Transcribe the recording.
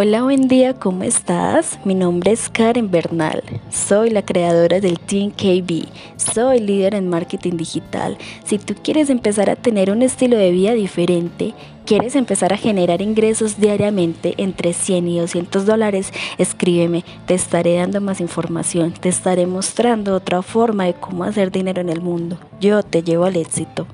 Hola, buen día, ¿cómo estás? Mi nombre es Karen Bernal, soy la creadora del Team KB, soy líder en marketing digital. Si tú quieres empezar a tener un estilo de vida diferente, quieres empezar a generar ingresos diariamente entre 100 y 200 dólares, escríbeme, te estaré dando más información, te estaré mostrando otra forma de cómo hacer dinero en el mundo. Yo te llevo al éxito.